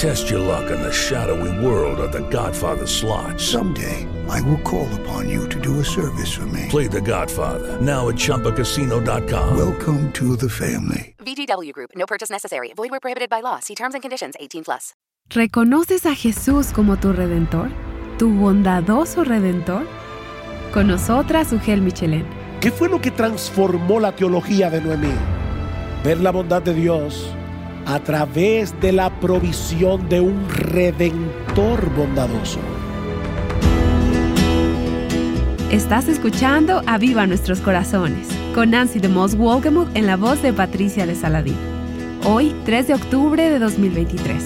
Test your luck in the shadowy world of The Godfather slot. Someday, I will call upon you to do a service for me. Play The Godfather now at ChumbaCasino.com. Welcome to the family. VGW Group. No purchase necessary. Void where prohibited by law. See terms and conditions. 18 plus. ¿Reconoces a Jesús como tu Redentor? ¿Tu bondadoso Redentor? Con nosotras, Ugel Michelén. ¿Qué fue lo que transformó la teología de Noemí? Ver la bondad de Dios a través de la provisión de un redentor bondadoso. Estás escuchando Aviva Nuestros Corazones con Nancy de Moss Wolgemuth en la voz de Patricia de Saladín. Hoy, 3 de octubre de 2023.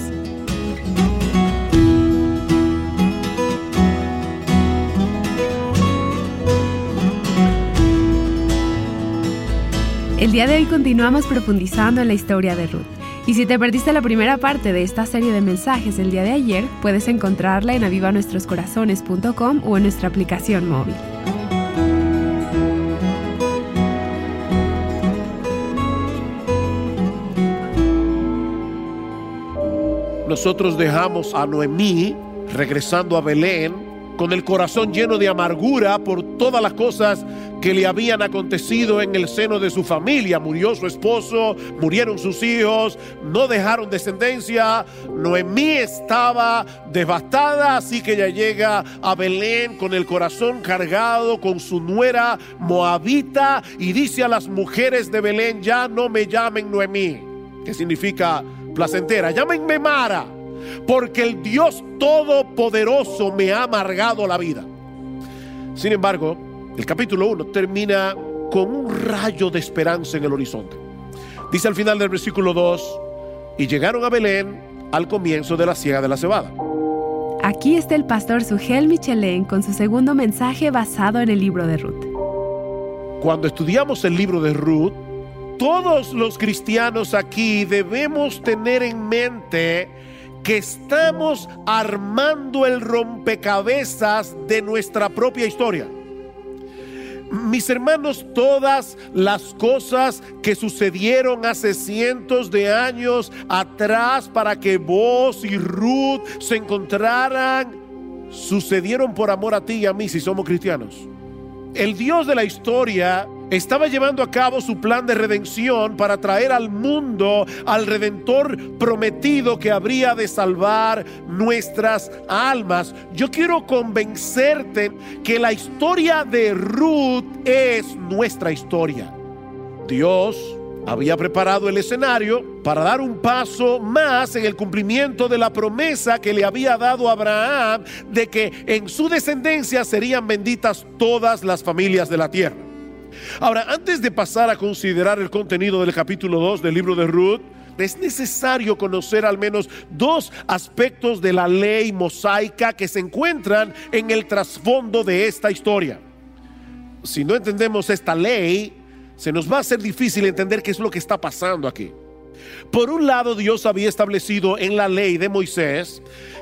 El día de hoy continuamos profundizando en la historia de Ruth. Y si te perdiste la primera parte de esta serie de mensajes el día de ayer, puedes encontrarla en avivanuestroscorazones.com o en nuestra aplicación móvil. Nosotros dejamos a Noemí regresando a Belén con el corazón lleno de amargura por todas las cosas que le habían acontecido en el seno de su familia. Murió su esposo, murieron sus hijos, no dejaron descendencia. Noemí estaba devastada, así que ella llega a Belén con el corazón cargado con su nuera moabita y dice a las mujeres de Belén, ya no me llamen Noemí, que significa placentera, llámenme Mara porque el Dios Todopoderoso me ha amargado la vida. Sin embargo, el capítulo 1 termina con un rayo de esperanza en el horizonte. Dice al final del versículo 2, y llegaron a Belén al comienzo de la siega de la cebada. Aquí está el pastor Sugel Michelén con su segundo mensaje basado en el libro de Ruth. Cuando estudiamos el libro de Ruth, todos los cristianos aquí debemos tener en mente que estamos armando el rompecabezas de nuestra propia historia. Mis hermanos, todas las cosas que sucedieron hace cientos de años atrás para que vos y Ruth se encontraran, sucedieron por amor a ti y a mí si somos cristianos. El Dios de la historia estaba llevando a cabo su plan de redención para traer al mundo al redentor prometido que habría de salvar nuestras almas. Yo quiero convencerte que la historia de Ruth es nuestra historia. Dios había preparado el escenario para dar un paso más en el cumplimiento de la promesa que le había dado Abraham de que en su descendencia serían benditas todas las familias de la tierra. Ahora, antes de pasar a considerar el contenido del capítulo 2 del libro de Ruth, es necesario conocer al menos dos aspectos de la ley mosaica que se encuentran en el trasfondo de esta historia. Si no entendemos esta ley, se nos va a ser difícil entender qué es lo que está pasando aquí. Por un lado, Dios había establecido en la ley de Moisés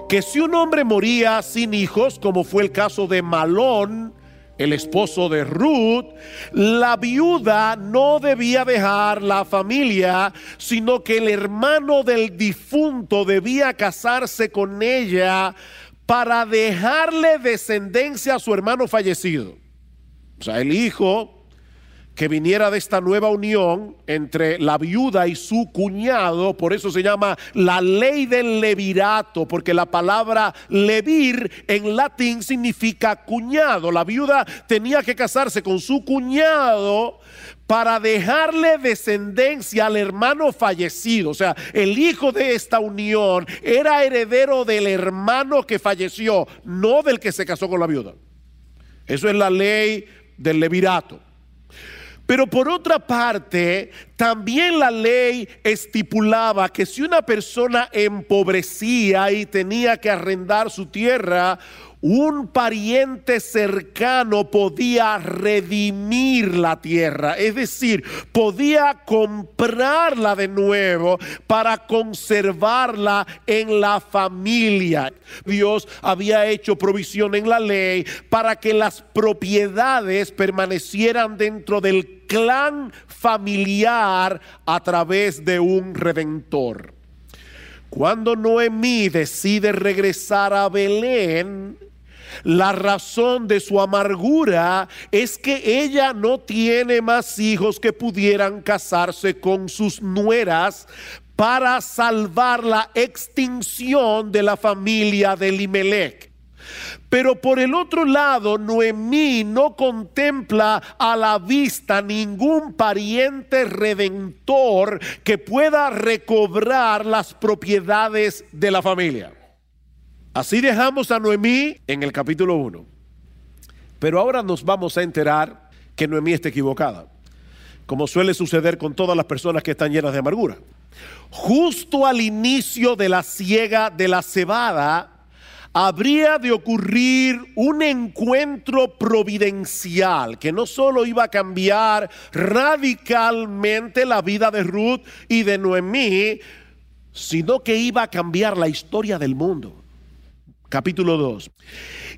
que si un hombre moría sin hijos, como fue el caso de Malón, el esposo de Ruth, la viuda no debía dejar la familia, sino que el hermano del difunto debía casarse con ella para dejarle descendencia a su hermano fallecido. O sea, el hijo que viniera de esta nueva unión entre la viuda y su cuñado, por eso se llama la ley del levirato, porque la palabra levir en latín significa cuñado. La viuda tenía que casarse con su cuñado para dejarle descendencia al hermano fallecido. O sea, el hijo de esta unión era heredero del hermano que falleció, no del que se casó con la viuda. Eso es la ley del levirato. Pero por otra parte, también la ley estipulaba que si una persona empobrecía y tenía que arrendar su tierra, un pariente cercano podía redimir la tierra, es decir, podía comprarla de nuevo para conservarla en la familia. Dios había hecho provisión en la ley para que las propiedades permanecieran dentro del clan familiar a través de un redentor. Cuando Noemí decide regresar a Belén, la razón de su amargura es que ella no tiene más hijos que pudieran casarse con sus nueras para salvar la extinción de la familia de Limelech. Pero por el otro lado, Noemí no contempla a la vista ningún pariente redentor que pueda recobrar las propiedades de la familia. Así dejamos a Noemí en el capítulo 1. Pero ahora nos vamos a enterar que Noemí está equivocada, como suele suceder con todas las personas que están llenas de amargura. Justo al inicio de la siega de la cebada, habría de ocurrir un encuentro providencial que no solo iba a cambiar radicalmente la vida de Ruth y de Noemí, sino que iba a cambiar la historia del mundo capítulo 2.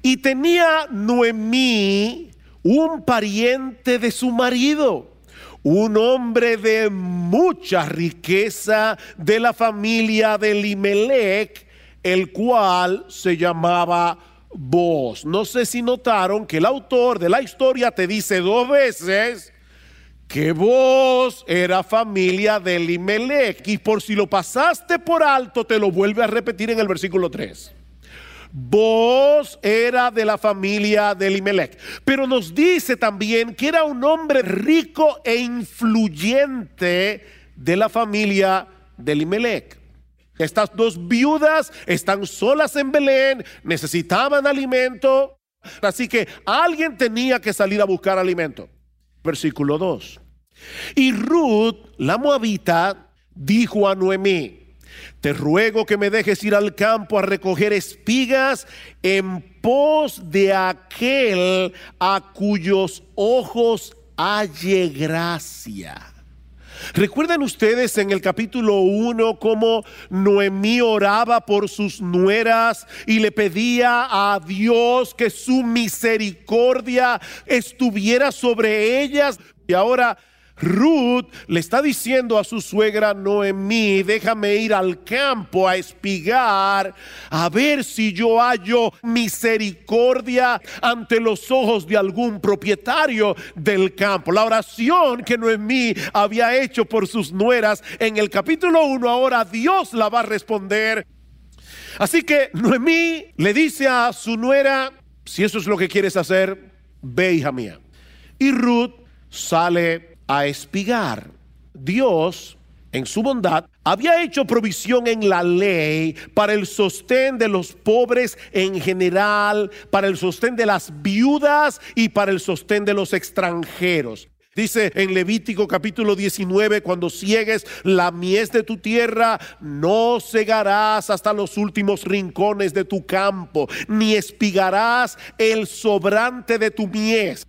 Y tenía Noemí un pariente de su marido, un hombre de mucha riqueza de la familia de Limelec, el cual se llamaba Boz. No sé si notaron que el autor de la historia te dice dos veces que vos era familia de Limelec. Y por si lo pasaste por alto, te lo vuelve a repetir en el versículo 3. Vos era de la familia de Elimelech. Pero nos dice también que era un hombre rico e influyente de la familia de Elimelech. Estas dos viudas están solas en Belén, necesitaban alimento, así que alguien tenía que salir a buscar alimento. Versículo 2. Y Ruth, la moabita, dijo a Noemí, te ruego que me dejes ir al campo a recoger espigas en pos de aquel a cuyos ojos halle gracia. ¿Recuerdan ustedes en el capítulo 1 cómo Noemí oraba por sus nueras y le pedía a Dios que su misericordia estuviera sobre ellas? Y ahora Ruth le está diciendo a su suegra Noemí, déjame ir al campo a espigar, a ver si yo hallo misericordia ante los ojos de algún propietario del campo. La oración que Noemí había hecho por sus nueras en el capítulo 1, ahora Dios la va a responder. Así que Noemí le dice a su nuera, si eso es lo que quieres hacer, ve hija mía. Y Ruth sale a espigar. Dios, en su bondad, había hecho provisión en la ley para el sostén de los pobres en general, para el sostén de las viudas y para el sostén de los extranjeros. Dice en Levítico capítulo 19, cuando ciegues la mies de tu tierra, no cegarás hasta los últimos rincones de tu campo, ni espigarás el sobrante de tu mies.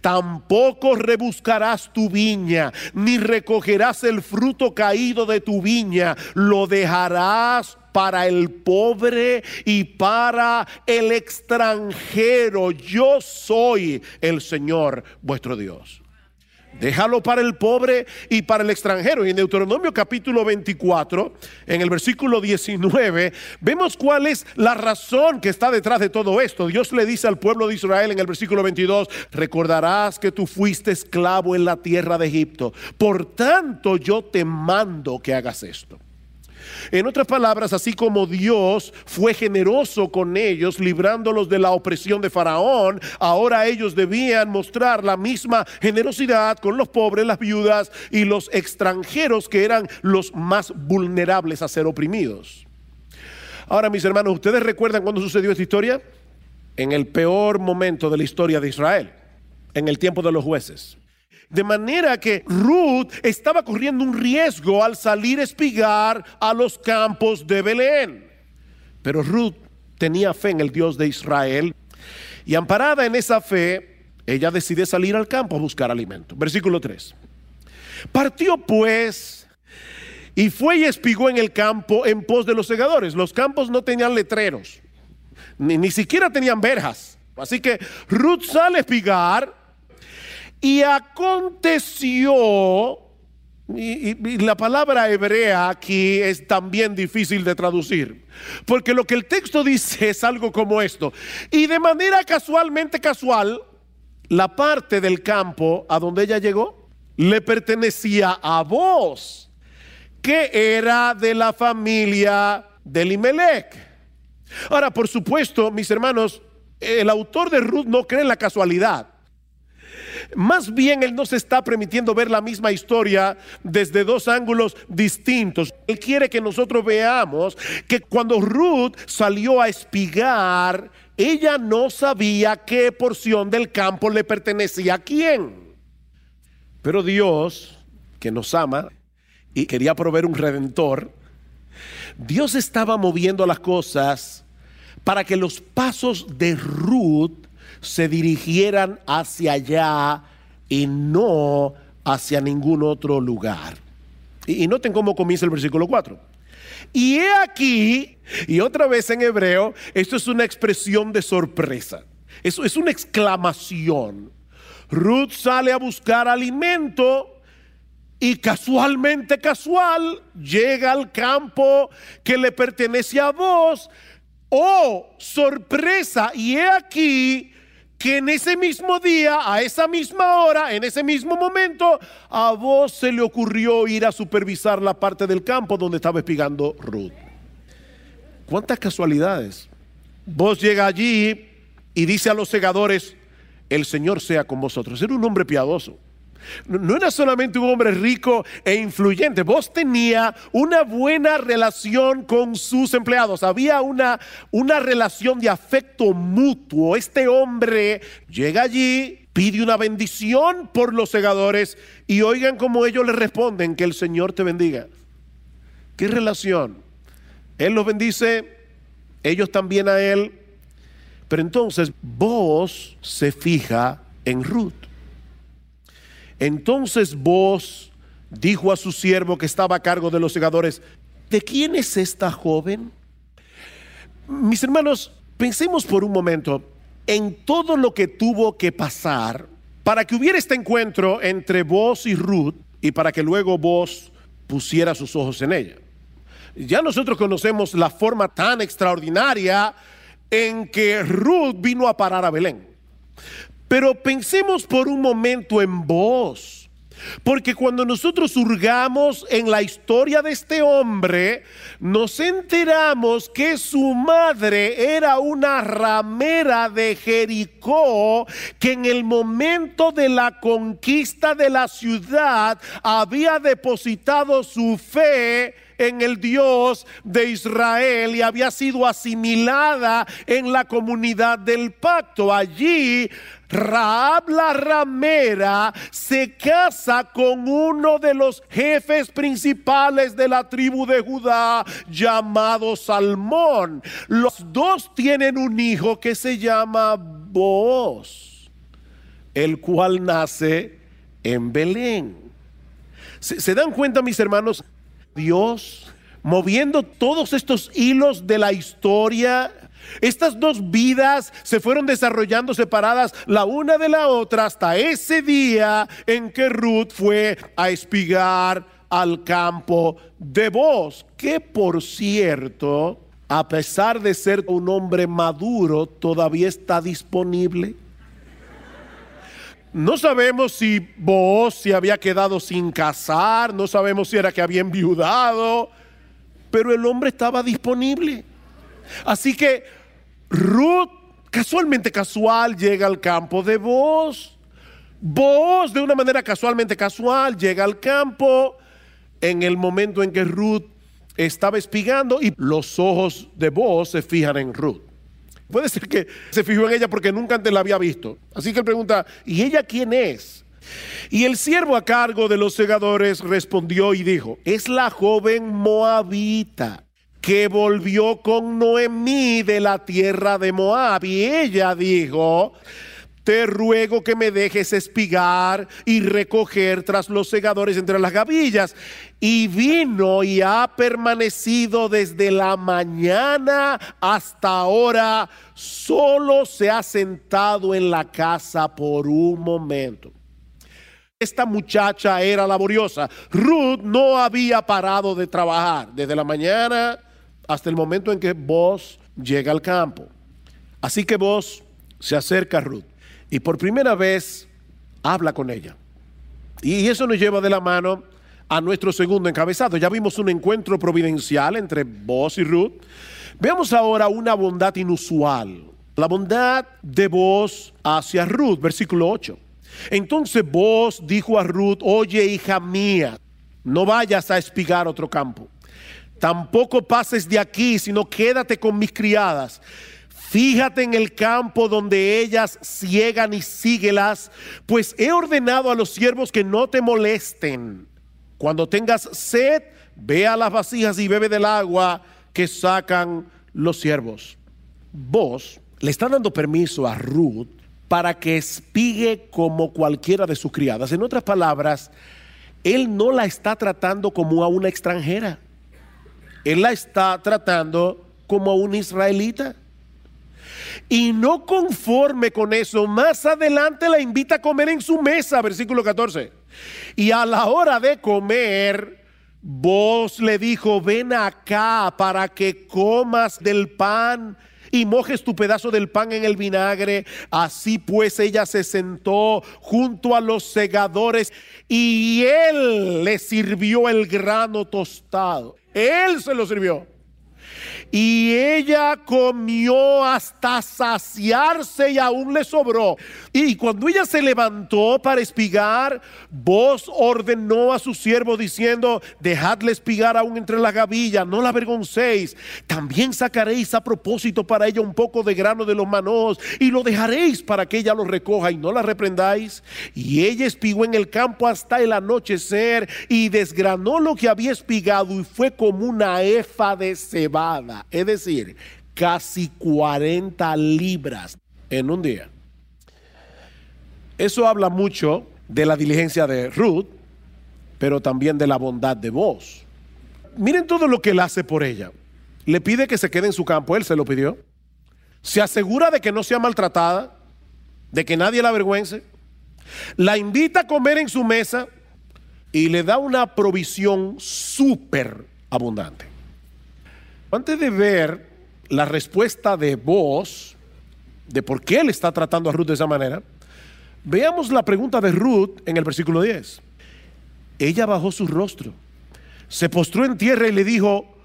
Tampoco rebuscarás tu viña, ni recogerás el fruto caído de tu viña, lo dejarás para el pobre y para el extranjero. Yo soy el Señor vuestro Dios. Déjalo para el pobre y para el extranjero. Y en Deuteronomio capítulo 24, en el versículo 19, vemos cuál es la razón que está detrás de todo esto. Dios le dice al pueblo de Israel en el versículo 22, recordarás que tú fuiste esclavo en la tierra de Egipto. Por tanto, yo te mando que hagas esto. En otras palabras, así como Dios fue generoso con ellos, librándolos de la opresión de Faraón, ahora ellos debían mostrar la misma generosidad con los pobres, las viudas y los extranjeros que eran los más vulnerables a ser oprimidos. Ahora, mis hermanos, ¿ustedes recuerdan cuándo sucedió esta historia? En el peor momento de la historia de Israel, en el tiempo de los jueces. De manera que Ruth estaba corriendo un riesgo al salir a espigar a los campos de Belén. Pero Ruth tenía fe en el Dios de Israel y amparada en esa fe, ella decide salir al campo a buscar alimento. Versículo 3. Partió pues y fue y espigó en el campo en pos de los segadores. Los campos no tenían letreros, ni, ni siquiera tenían verjas. Así que Ruth sale a espigar y aconteció, y, la palabra hebrea aquí es también difícil de traducir, porque lo que el texto dice es algo como esto. Y de manera casualmente casual, la parte del campo a donde ella llegó le pertenecía a vos, que era de la familia de Elimelech. Ahora, por supuesto, mis hermanos, el autor de Ruth no cree en la casualidad. Más bien él nos está permitiendo ver la misma historia desde dos ángulos distintos. Él quiere que nosotros veamos que cuando Ruth salió a espigar, ella no sabía qué porción del campo le pertenecía a quién. Pero Dios, que nos ama y quería proveer un redentor, Dios estaba moviendo las cosas para que los pasos de Ruth se dirigieran hacia allá y no hacia ningún otro lugar. Y, noten cómo comienza el versículo 4. Y he aquí, y otra vez en hebreo, esto es una expresión de sorpresa. Eso es una exclamación. Ruth sale a buscar alimento y casualmente casual llega al campo que le pertenece a vos. Oh, sorpresa. Y he aquí que en ese mismo día, a esa misma hora, en ese mismo momento, a vos se le ocurrió ir a supervisar la parte del campo donde estaba espigando Ruth. ¿Cuántas casualidades? Vos llega allí y dice a los segadores, el Señor sea con vosotros. Era un hombre piadoso. No, era solamente un hombre rico e influyente. Vos tenía una buena relación con sus empleados. Había una, una relación de afecto mutuo. Este hombre llega allí, pide una bendición por los segadores y oigan cómo ellos le responden, que el Señor te bendiga. ¿Qué relación? Él los bendice, ellos también a él. Pero entonces vos se fija en Ruth. Entonces vos dijo a su siervo que estaba a cargo de los segadores, ¿de quién es esta joven? Mis hermanos, pensemos por un momento en todo lo que tuvo que pasar para que hubiera este encuentro entre vos y Ruth y para que luego vos pusiera sus ojos en ella. Ya nosotros conocemos la forma tan extraordinaria en que Ruth vino a parar a Belén. Pero pensemos por un momento en vos. Porque cuando nosotros hurgamos en la historia de este hombre, nos enteramos que su madre era una ramera de Jericó que en el momento de la conquista de la ciudad había depositado su fe en el Dios de Israel y había sido asimilada en la comunidad del pacto. Allí Raab la ramera se casa con uno de los jefes principales de la tribu de Judá llamado Salmón. Los dos tienen un hijo que se llama Boaz, el cual nace en Belén. ¿Se, se dan cuenta, mis hermanos? Dios moviendo todos estos hilos de la historia Estas dos vidas se fueron desarrollando separadas la una de la otra hasta ese día en que Ruth fue a espigar al campo de Boaz, que por cierto, a pesar de ser un hombre maduro, todavía está disponible. No sabemos si Boaz se había quedado sin casar, no sabemos si era que había enviudado, pero el hombre estaba disponible. Así que Ruth, casualmente casual, llega al campo de Boaz. Boaz, de una manera casualmente casual, llega al campo en el momento en que Ruth estaba espigando y los ojos de Boaz se fijan en Ruth. Puede ser que se fijó en ella porque nunca antes la había visto. Así que él pregunta, ¿y ella quién es? Y el siervo a cargo de los segadores respondió y dijo, es la joven moabita que volvió con Noemí de la tierra de Moab. Y ella dijo, te ruego que me dejes espigar y recoger tras los segadores entre las gavillas. Y vino y ha permanecido desde la mañana hasta ahora. Solo se ha sentado en la casa por un momento. Esta muchacha era laboriosa. Ruth no había parado de trabajar desde la mañana hasta el momento en que vos llega al campo. Así que vos se acerca a Ruth y por primera vez habla con ella. Y eso nos lleva de la mano a nuestro segundo encabezado. Ya vimos un encuentro providencial entre vos y Ruth. Veamos ahora una bondad inusual. La bondad de vos hacia Ruth, versículo 8. Entonces vos dijo a Ruth, oye hija mía, no vayas a espigar otro campo Tampoco pases de aquí, sino quédate con mis criadas. Fíjate en el campo donde ellas ciegan y síguelas, pues he ordenado a los siervos que no te molesten. Cuando tengas sed, ve a las vasijas y bebe del agua que sacan los siervos. Vos le está dando permiso a Ruth para que espigue como cualquiera de sus criadas. En otras palabras, él no la está tratando como a una extranjera. Él la está tratando como a un israelita. Y no conforme con eso, más adelante la invita a comer en su mesa, versículo 14. Y a la hora de comer, vos le dijo, ven acá para que comas del pan y mojes tu pedazo del pan en el vinagre. Así pues ella se sentó junto a los segadores y él le sirvió el grano tostado. Él se lo sirvió. Y ella comió hasta saciarse y aún le sobró. Y cuando ella se levantó para espigar, vos ordenó a su siervo diciendo, dejadle espigar aún entre la gavilla, no la avergoncéis. También sacaréis a propósito para ella un poco de grano de los manos y lo dejaréis para que ella lo recoja y no la reprendáis. Y ella espigó en el campo hasta el anochecer y desgranó lo que había espigado y fue como una efa de cebada es decir, casi 40 libras en un día. Eso habla mucho de la diligencia de Ruth, pero también de la bondad de vos. Miren todo lo que él hace por ella. Le pide que se quede en su campo, él se lo pidió. Se asegura de que no sea maltratada, de que nadie la avergüence. La invita a comer en su mesa y le da una provisión súper abundante. Antes de ver la respuesta de vos, de por qué él está tratando a Ruth de esa manera, veamos la pregunta de Ruth en el versículo 10. Ella bajó su rostro, se postró en tierra y le dijo,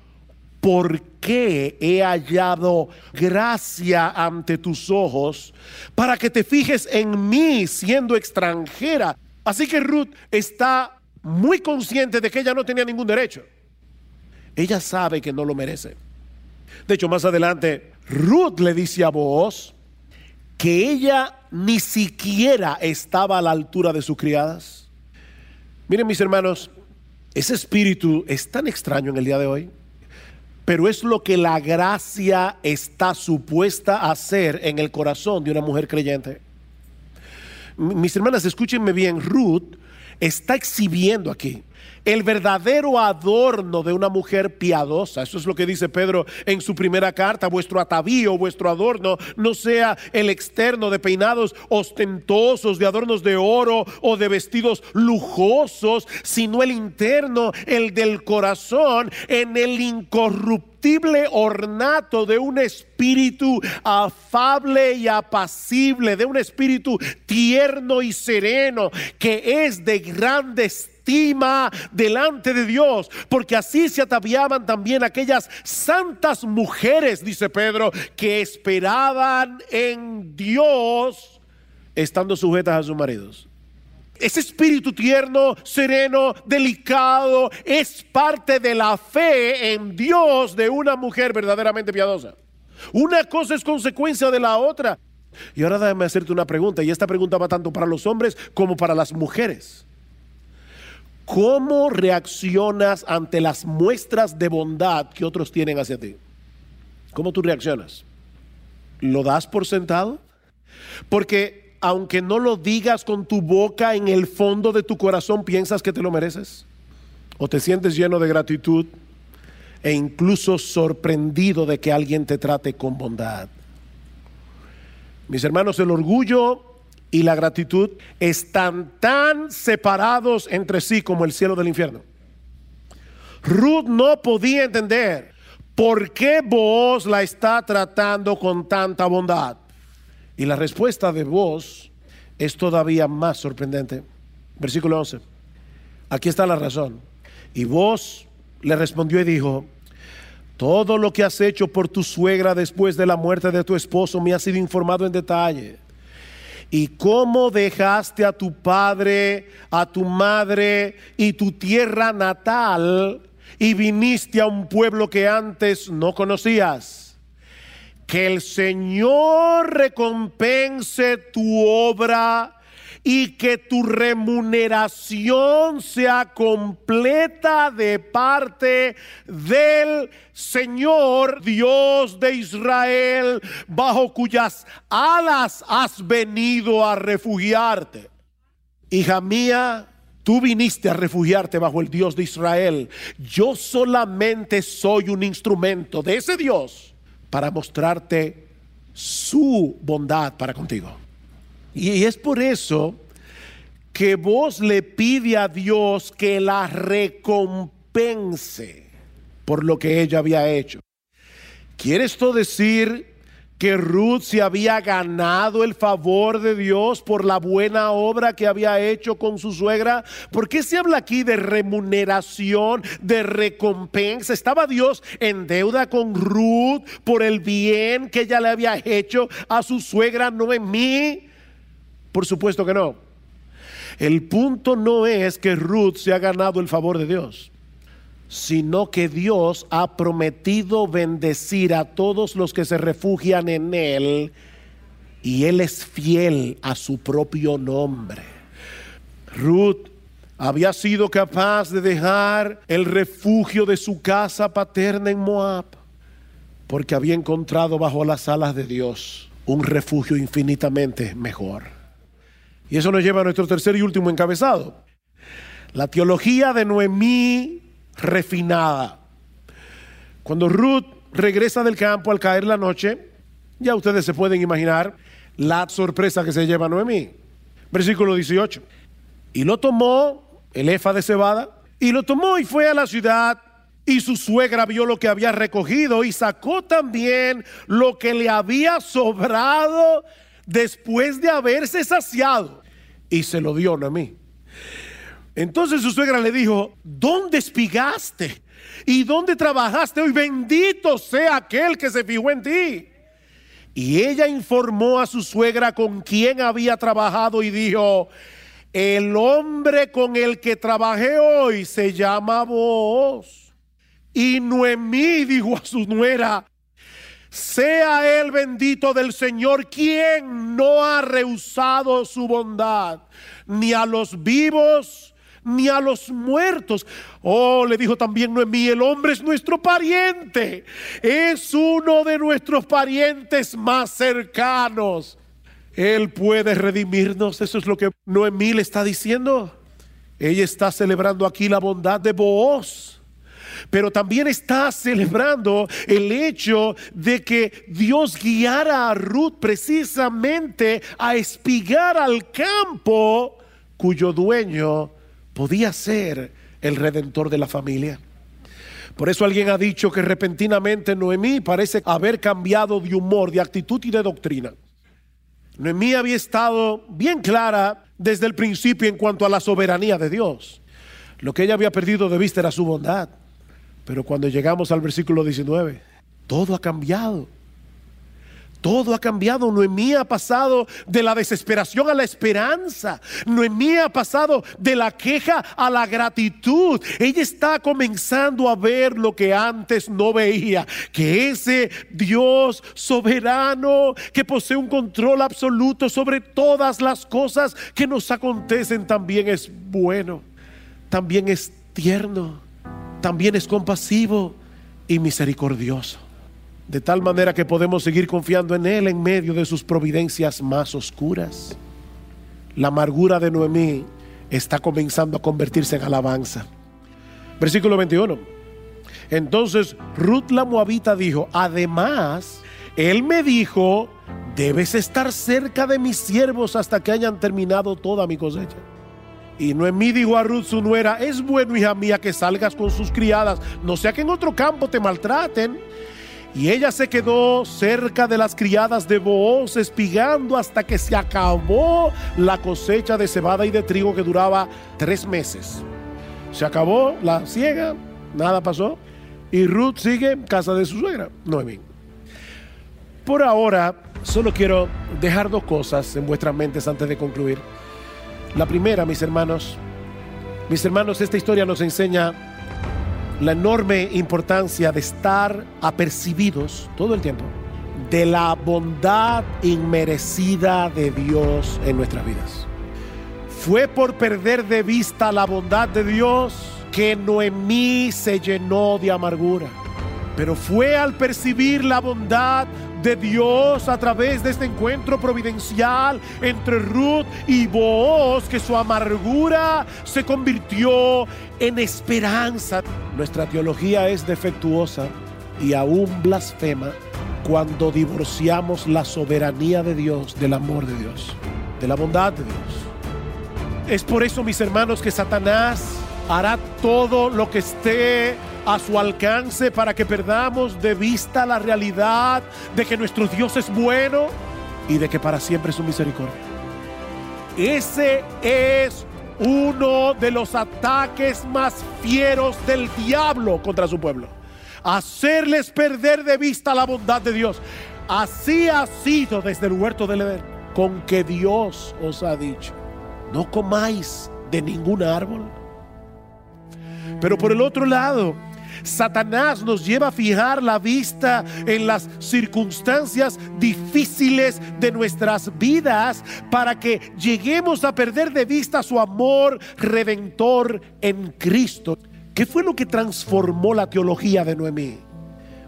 ¿por qué he hallado gracia ante tus ojos para que te fijes en mí siendo extranjera? Así que Ruth está muy consciente de que ella no tenía ningún derecho. Ella sabe que no lo merece. De hecho, más adelante, Ruth le dice a vos que ella ni siquiera estaba a la altura de sus criadas. Miren mis hermanos, ese espíritu es tan extraño en el día de hoy, pero es lo que la gracia está supuesta a hacer en el corazón de una mujer creyente. Mis hermanas, escúchenme bien, Ruth está exhibiendo aquí el verdadero adorno de una mujer piadosa. Eso es lo que dice Pedro en su primera carta. Vuestro atavío, vuestro adorno, no sea el externo de peinados ostentosos, de adornos de oro o de vestidos lujosos, sino el interno, el del corazón, en el incorruptible ornato de un espíritu afable y apacible, de un espíritu tierno y sereno, que es de grandes estima delante de Dios, porque así se ataviaban también aquellas santas mujeres, dice Pedro, que esperaban en Dios estando sujetas a sus maridos. Ese espíritu tierno, sereno, delicado, es parte de la fe en Dios de una mujer verdaderamente piadosa. Una cosa es consecuencia de la otra. Y ahora déjame hacerte una pregunta, y esta pregunta va tanto para los hombres como para las mujeres. ¿Cómo reaccionas ante las muestras de bondad que otros tienen hacia ti? ¿Cómo tú reaccionas? ¿Lo das por sentado? Porque aunque no lo digas con tu boca, en el fondo de tu corazón piensas que te lo mereces. O te sientes lleno de gratitud e incluso sorprendido de que alguien te trate con bondad. Mis hermanos, el orgullo y la gratitud están tan separados entre sí como el cielo del infierno. Ruth no podía entender por qué vos la está tratando con tanta bondad. Y la respuesta de vos es todavía más sorprendente. Versículo 11. Aquí está la razón. Y vos le respondió y dijo, todo lo que has hecho por tu suegra después de la muerte de tu esposo me ha sido informado en detalle y cómo dejaste a tu padre, a tu madre y tu tierra natal y viniste a un pueblo que antes no conocías. Que el Señor recompense tu obra y que tu remuneración sea completa de parte del Señor Dios de Israel, bajo cuyas alas has venido a refugiarte. Hija mía, Tú viniste a refugiarte bajo el Dios de Israel. Yo solamente soy un instrumento de ese Dios para mostrarte su bondad para contigo. Y es por eso que vos le pide a Dios que la recompense por lo que ella había hecho. ¿Quiere esto decir que Ruth se había ganado el favor de Dios por la buena obra que había hecho con su suegra? ¿Por qué se habla aquí de remuneración, de recompensa? ¿Estaba Dios en deuda con Ruth por el bien que ella le había hecho a su suegra Noemí? Por supuesto que no. El punto no es que Ruth se ha ganado el favor de Dios, sino que Dios ha prometido bendecir a todos los que se refugian en Él y Él es fiel a su propio nombre. Ruth había sido capaz de dejar el refugio de su casa paterna en Moab porque había encontrado bajo las alas de Dios un refugio infinitamente mejor. Y eso nos lleva a nuestro tercer y último encabezado. La teología de Noemí refinada. Cuando Ruth regresa del campo al caer la noche, ya ustedes se pueden imaginar la sorpresa que se lleva Noemí. Versículo 18. Y lo tomó el efa de cebada, y lo tomó y fue a la ciudad, y su suegra vio lo que había recogido, y sacó también lo que le había sobrado después de haberse saciado y se lo dio a mí. Entonces su suegra le dijo, ¿dónde espigaste? ¿Y dónde trabajaste hoy? Bendito sea aquel que se fijó en ti. Y ella informó a su suegra con quien había trabajado y dijo, el hombre con el que trabajé hoy se llama vos. Y Noemí dijo a su nuera, sea el bendito del Señor, quien no ha rehusado su bondad, ni a los vivos, ni a los muertos. Oh, le dijo también Noemí, el hombre es nuestro pariente, es uno de nuestros parientes más cercanos. Él puede redimirnos, eso es lo que Noemí le está diciendo. Ella está celebrando aquí la bondad de Booz pero también está celebrando el hecho de que Dios guiara a Ruth precisamente a espigar al campo cuyo dueño podía ser el redentor de la familia. Por eso alguien ha dicho que repentinamente Noemí parece haber cambiado de humor, de actitud y de doctrina. Noemí había estado bien clara desde el principio en cuanto a la soberanía de Dios. Lo que ella había perdido de vista era su bondad. Pero cuando llegamos al versículo 19, todo ha cambiado. Todo ha cambiado. Noemí ha pasado de la desesperación a la esperanza. Noemí ha pasado de la queja a la gratitud. Ella está comenzando a ver lo que antes no veía. Que ese Dios soberano que posee un control absoluto sobre todas las cosas que nos acontecen también es bueno. También es tierno también es compasivo y misericordioso. De tal manera que podemos seguir confiando en Él en medio de sus providencias más oscuras. La amargura de Noemí está comenzando a convertirse en alabanza. Versículo 21. Entonces Ruth la Moabita dijo, además, Él me dijo, debes estar cerca de mis siervos hasta que hayan terminado toda mi cosecha. Y Noemí dijo a Ruth su nuera, es bueno, hija mía, que salgas con sus criadas, no sea que en otro campo te maltraten. Y ella se quedó cerca de las criadas de Booz, espigando hasta que se acabó la cosecha de cebada y de trigo que duraba tres meses. Se acabó la siega, nada pasó. Y Ruth sigue en casa de su suegra, Noemí. Por ahora, solo quiero dejar dos cosas en vuestras mentes antes de concluir. La primera, mis hermanos, mis hermanos, esta historia nos enseña la enorme importancia de estar apercibidos todo el tiempo de la bondad inmerecida de Dios en nuestras vidas. Fue por perder de vista la bondad de Dios que Noemí se llenó de amargura. Pero fue al percibir la bondad de Dios a través de este encuentro providencial entre Ruth y Booz que su amargura se convirtió en esperanza. Nuestra teología es defectuosa y aún blasfema cuando divorciamos la soberanía de Dios del amor de Dios, de la bondad de Dios. Es por eso, mis hermanos, que Satanás hará todo lo que esté a su alcance para que perdamos de vista la realidad de que nuestro Dios es bueno y de que para siempre es su misericordia. Ese es uno de los ataques más fieros del diablo contra su pueblo. Hacerles perder de vista la bondad de Dios. Así ha sido desde el huerto del Edén, con que Dios os ha dicho, no comáis de ningún árbol. Pero por el otro lado, Satanás nos lleva a fijar la vista en las circunstancias difíciles de nuestras vidas para que lleguemos a perder de vista su amor redentor en Cristo. ¿Qué fue lo que transformó la teología de Noemí?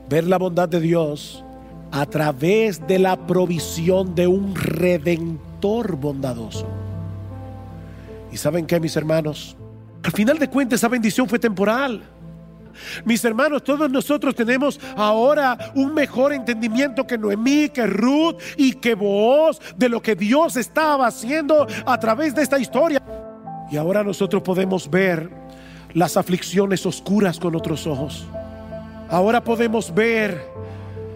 Ver la bondad de Dios a través de la provisión de un redentor bondadoso. ¿Y saben qué, mis hermanos? Al final de cuentas, esa bendición fue temporal. Mis hermanos, todos nosotros tenemos ahora un mejor entendimiento que Noemí, que Ruth y que vos de lo que Dios estaba haciendo a través de esta historia. Y ahora nosotros podemos ver las aflicciones oscuras con otros ojos. Ahora podemos ver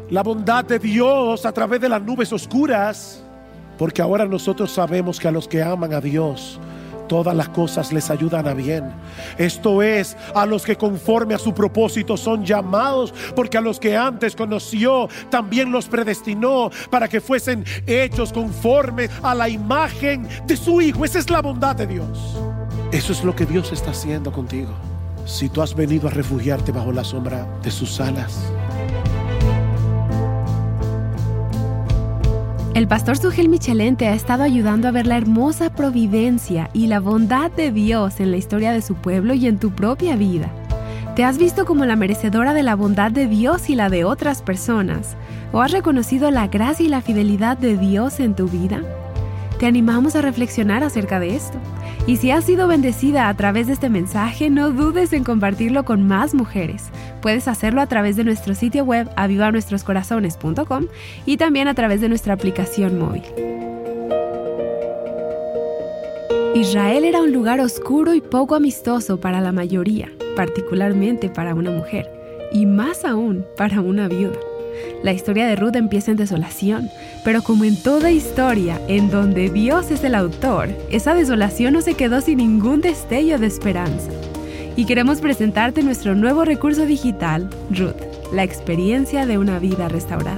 la bondad de Dios a través de las nubes oscuras, porque ahora nosotros sabemos que a los que aman a Dios, todas las cosas les ayudan a bien. Esto es, a los que conforme a su propósito son llamados, porque a los que antes conoció, también los predestinó para que fuesen hechos conforme a la imagen de su Hijo. Esa es la bondad de Dios. Eso es lo que Dios está haciendo contigo. Si tú has venido a refugiarte bajo la sombra de sus alas. El pastor Sugel Michelén te ha estado ayudando a ver la hermosa providencia y la bondad de Dios en la historia de su pueblo y en tu propia vida. ¿Te has visto como la merecedora de la bondad de Dios y la de otras personas? ¿O has reconocido la gracia y la fidelidad de Dios en tu vida? Te animamos a reflexionar acerca de esto Y si has sido bendecida a través de este mensaje, no dudes en compartirlo con más mujeres. Puedes hacerlo a través de nuestro sitio web avivanuestroscorazones.com y también a través de nuestra aplicación móvil. Israel era un lugar oscuro y poco amistoso para la mayoría, particularmente para una mujer, y más aún para una viuda. La historia de Ruth empieza en desolación, pero como en toda historia en donde Dios es el autor, esa desolación no se quedó sin ningún destello de esperanza. Y queremos presentarte nuestro nuevo recurso digital, Ruth, la experiencia de una vida restaurada.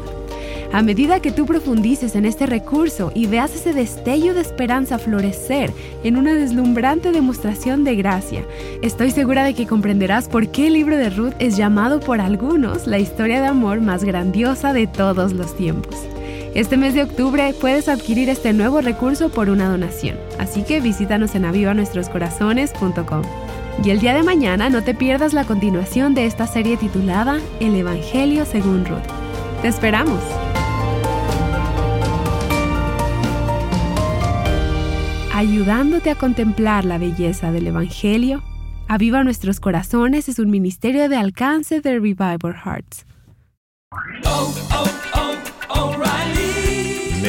A medida que tú profundices en este recurso y veas ese destello de esperanza florecer en una deslumbrante demostración de gracia, estoy segura de que comprenderás por qué el libro de Ruth es llamado por algunos la historia de amor más grandiosa de todos los tiempos. Este mes de octubre puedes adquirir este nuevo recurso por una donación, así que visítanos en avivanuestroscorazones.com. Y el día de mañana no te pierdas la continuación de esta serie titulada El Evangelio según Ruth. ¡Te esperamos! ayudándote a contemplar la belleza del Evangelio. Aviva Nuestros Corazones es un ministerio de alcance de Revival Hearts.